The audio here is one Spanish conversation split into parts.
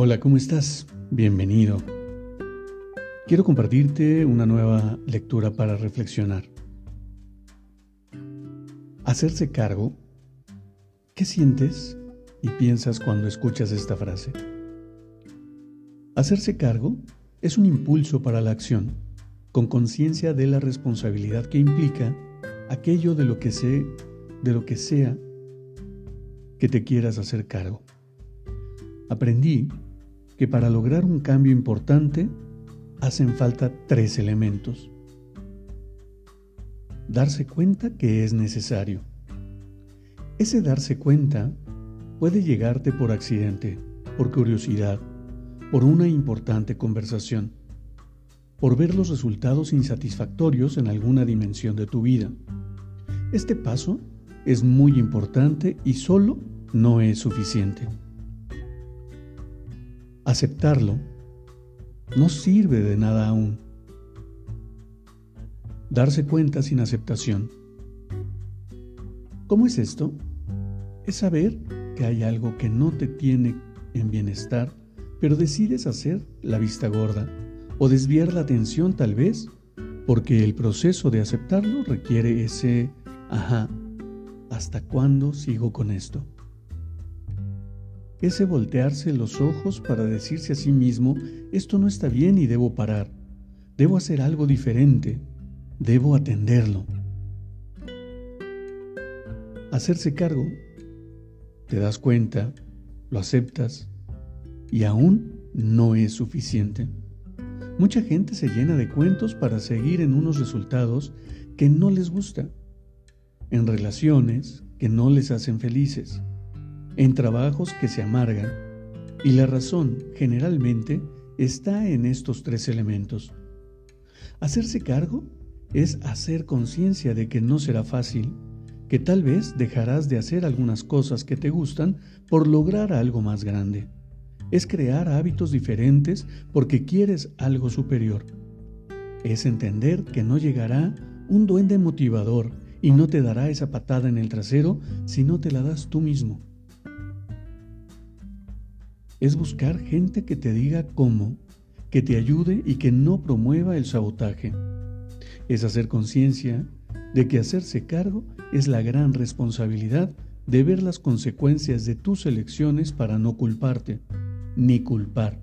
Hola, ¿cómo estás? Bienvenido. Quiero compartirte una nueva lectura para reflexionar. Hacerse cargo. ¿Qué sientes y piensas cuando escuchas esta frase? Hacerse cargo es un impulso para la acción, con conciencia de la responsabilidad que implica aquello de lo que sé, de lo que sea que te quieras hacer cargo. Aprendí que para lograr un cambio importante hacen falta tres elementos. Darse cuenta que es necesario. Ese darse cuenta puede llegarte por accidente, por curiosidad, por una importante conversación, por ver los resultados insatisfactorios en alguna dimensión de tu vida. Este paso es muy importante y solo no es suficiente. Aceptarlo no sirve de nada aún. Darse cuenta sin aceptación. ¿Cómo es esto? Es saber que hay algo que no te tiene en bienestar, pero decides hacer la vista gorda o desviar la atención tal vez, porque el proceso de aceptarlo requiere ese, ajá, ¿hasta cuándo sigo con esto? Ese voltearse los ojos para decirse a sí mismo, esto no está bien y debo parar, debo hacer algo diferente, debo atenderlo. Hacerse cargo, te das cuenta, lo aceptas y aún no es suficiente. Mucha gente se llena de cuentos para seguir en unos resultados que no les gusta, en relaciones que no les hacen felices en trabajos que se amargan, y la razón generalmente está en estos tres elementos. Hacerse cargo es hacer conciencia de que no será fácil, que tal vez dejarás de hacer algunas cosas que te gustan por lograr algo más grande. Es crear hábitos diferentes porque quieres algo superior. Es entender que no llegará un duende motivador y no te dará esa patada en el trasero si no te la das tú mismo es buscar gente que te diga cómo, que te ayude y que no promueva el sabotaje. Es hacer conciencia de que hacerse cargo es la gran responsabilidad de ver las consecuencias de tus elecciones para no culparte, ni culpar,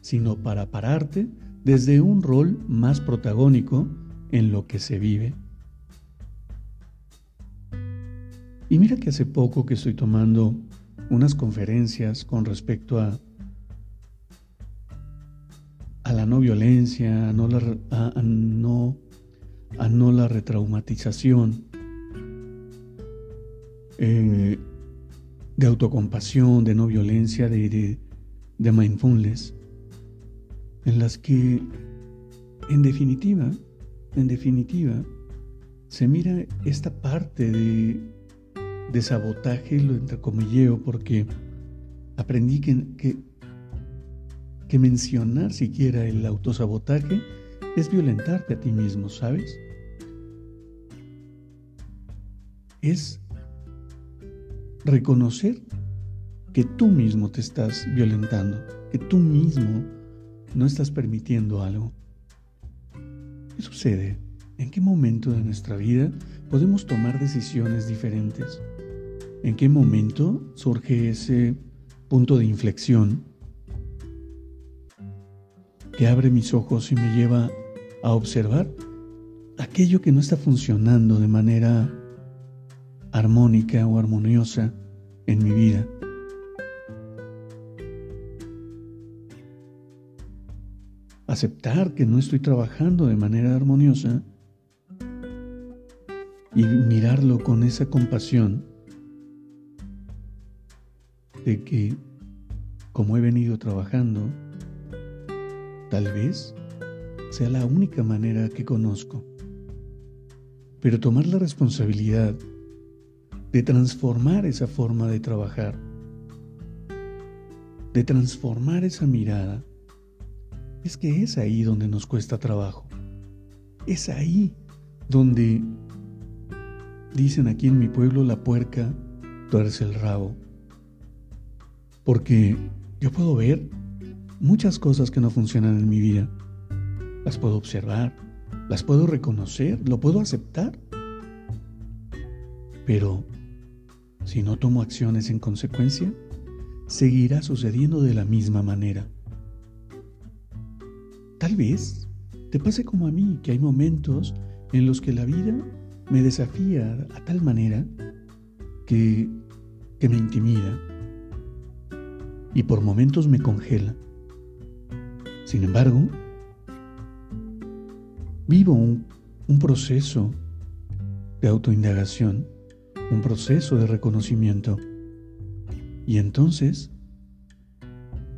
sino para pararte desde un rol más protagónico en lo que se vive. Y mira que hace poco que estoy tomando unas conferencias con respecto a, a la no violencia, a no la, a, no, a no la retraumatización, eh, de autocompasión, de no violencia, de, de, de mindfulness, en las que, en definitiva, en definitiva, se mira esta parte de de sabotaje, lo entrecomilleo porque aprendí que, que, mencionar siquiera el autosabotaje es violentarte a ti mismo, ¿sabes? Es reconocer que tú mismo te estás violentando, que tú mismo no estás permitiendo algo. ¿Qué sucede? ¿En qué momento de nuestra vida podemos tomar decisiones diferentes? ¿En qué momento surge ese punto de inflexión que abre mis ojos y me lleva a observar aquello que no está funcionando de manera armónica o armoniosa en mi vida? aceptar que no estoy trabajando de manera armoniosa y mirarlo con esa compasión de que como he venido trabajando, tal vez sea la única manera que conozco. Pero tomar la responsabilidad de transformar esa forma de trabajar, de transformar esa mirada, es que es ahí donde nos cuesta trabajo. Es ahí donde, dicen aquí en mi pueblo, la puerca tuerce el rabo. Porque yo puedo ver muchas cosas que no funcionan en mi vida. Las puedo observar, las puedo reconocer, lo puedo aceptar. Pero si no tomo acciones en consecuencia, seguirá sucediendo de la misma manera. Tal vez te pase como a mí, que hay momentos en los que la vida me desafía a tal manera que, que me intimida y por momentos me congela. Sin embargo, vivo un, un proceso de autoindagación, un proceso de reconocimiento. Y entonces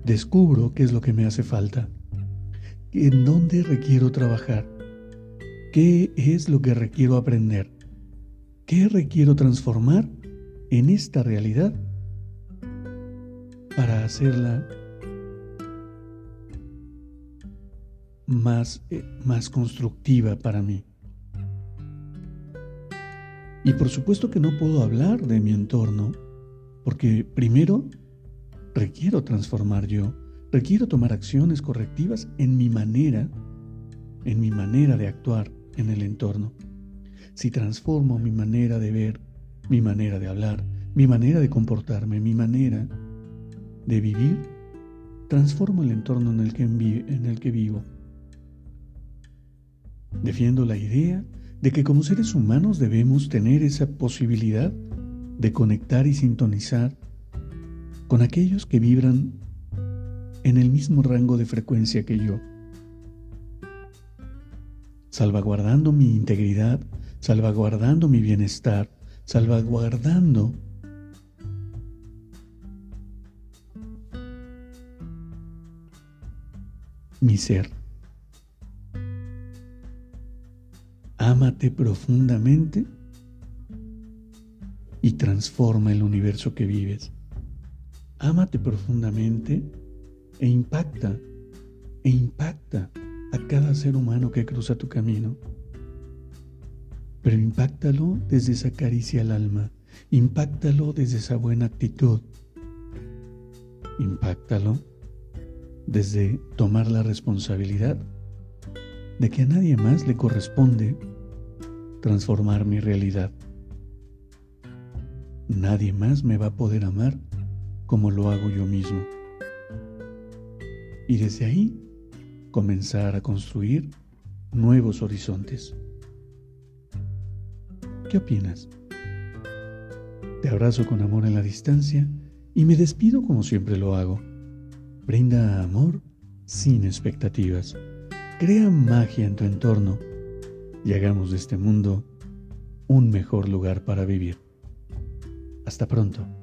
descubro qué es lo que me hace falta en dónde requiero trabajar, qué es lo que requiero aprender, qué requiero transformar en esta realidad para hacerla más, eh, más constructiva para mí. Y por supuesto que no puedo hablar de mi entorno, porque primero requiero transformar yo Requiero tomar acciones correctivas en mi manera, en mi manera de actuar en el entorno. Si transformo mi manera de ver, mi manera de hablar, mi manera de comportarme, mi manera de vivir, transformo el entorno en el que, en el que vivo. Defiendo la idea de que como seres humanos debemos tener esa posibilidad de conectar y sintonizar con aquellos que vibran en el mismo rango de frecuencia que yo, salvaguardando mi integridad, salvaguardando mi bienestar, salvaguardando mi ser. Ámate profundamente y transforma el universo que vives. Ámate profundamente e impacta, e impacta a cada ser humano que cruza tu camino. Pero impactalo desde esa caricia al alma, impactalo desde esa buena actitud, impactalo desde tomar la responsabilidad de que a nadie más le corresponde transformar mi realidad. Nadie más me va a poder amar como lo hago yo mismo y desde ahí comenzar a construir nuevos horizontes. ¿Qué opinas? Te abrazo con amor en la distancia y me despido como siempre lo hago. Brinda amor sin expectativas. Crea magia en tu entorno y hagamos de este mundo un mejor lugar para vivir. Hasta pronto.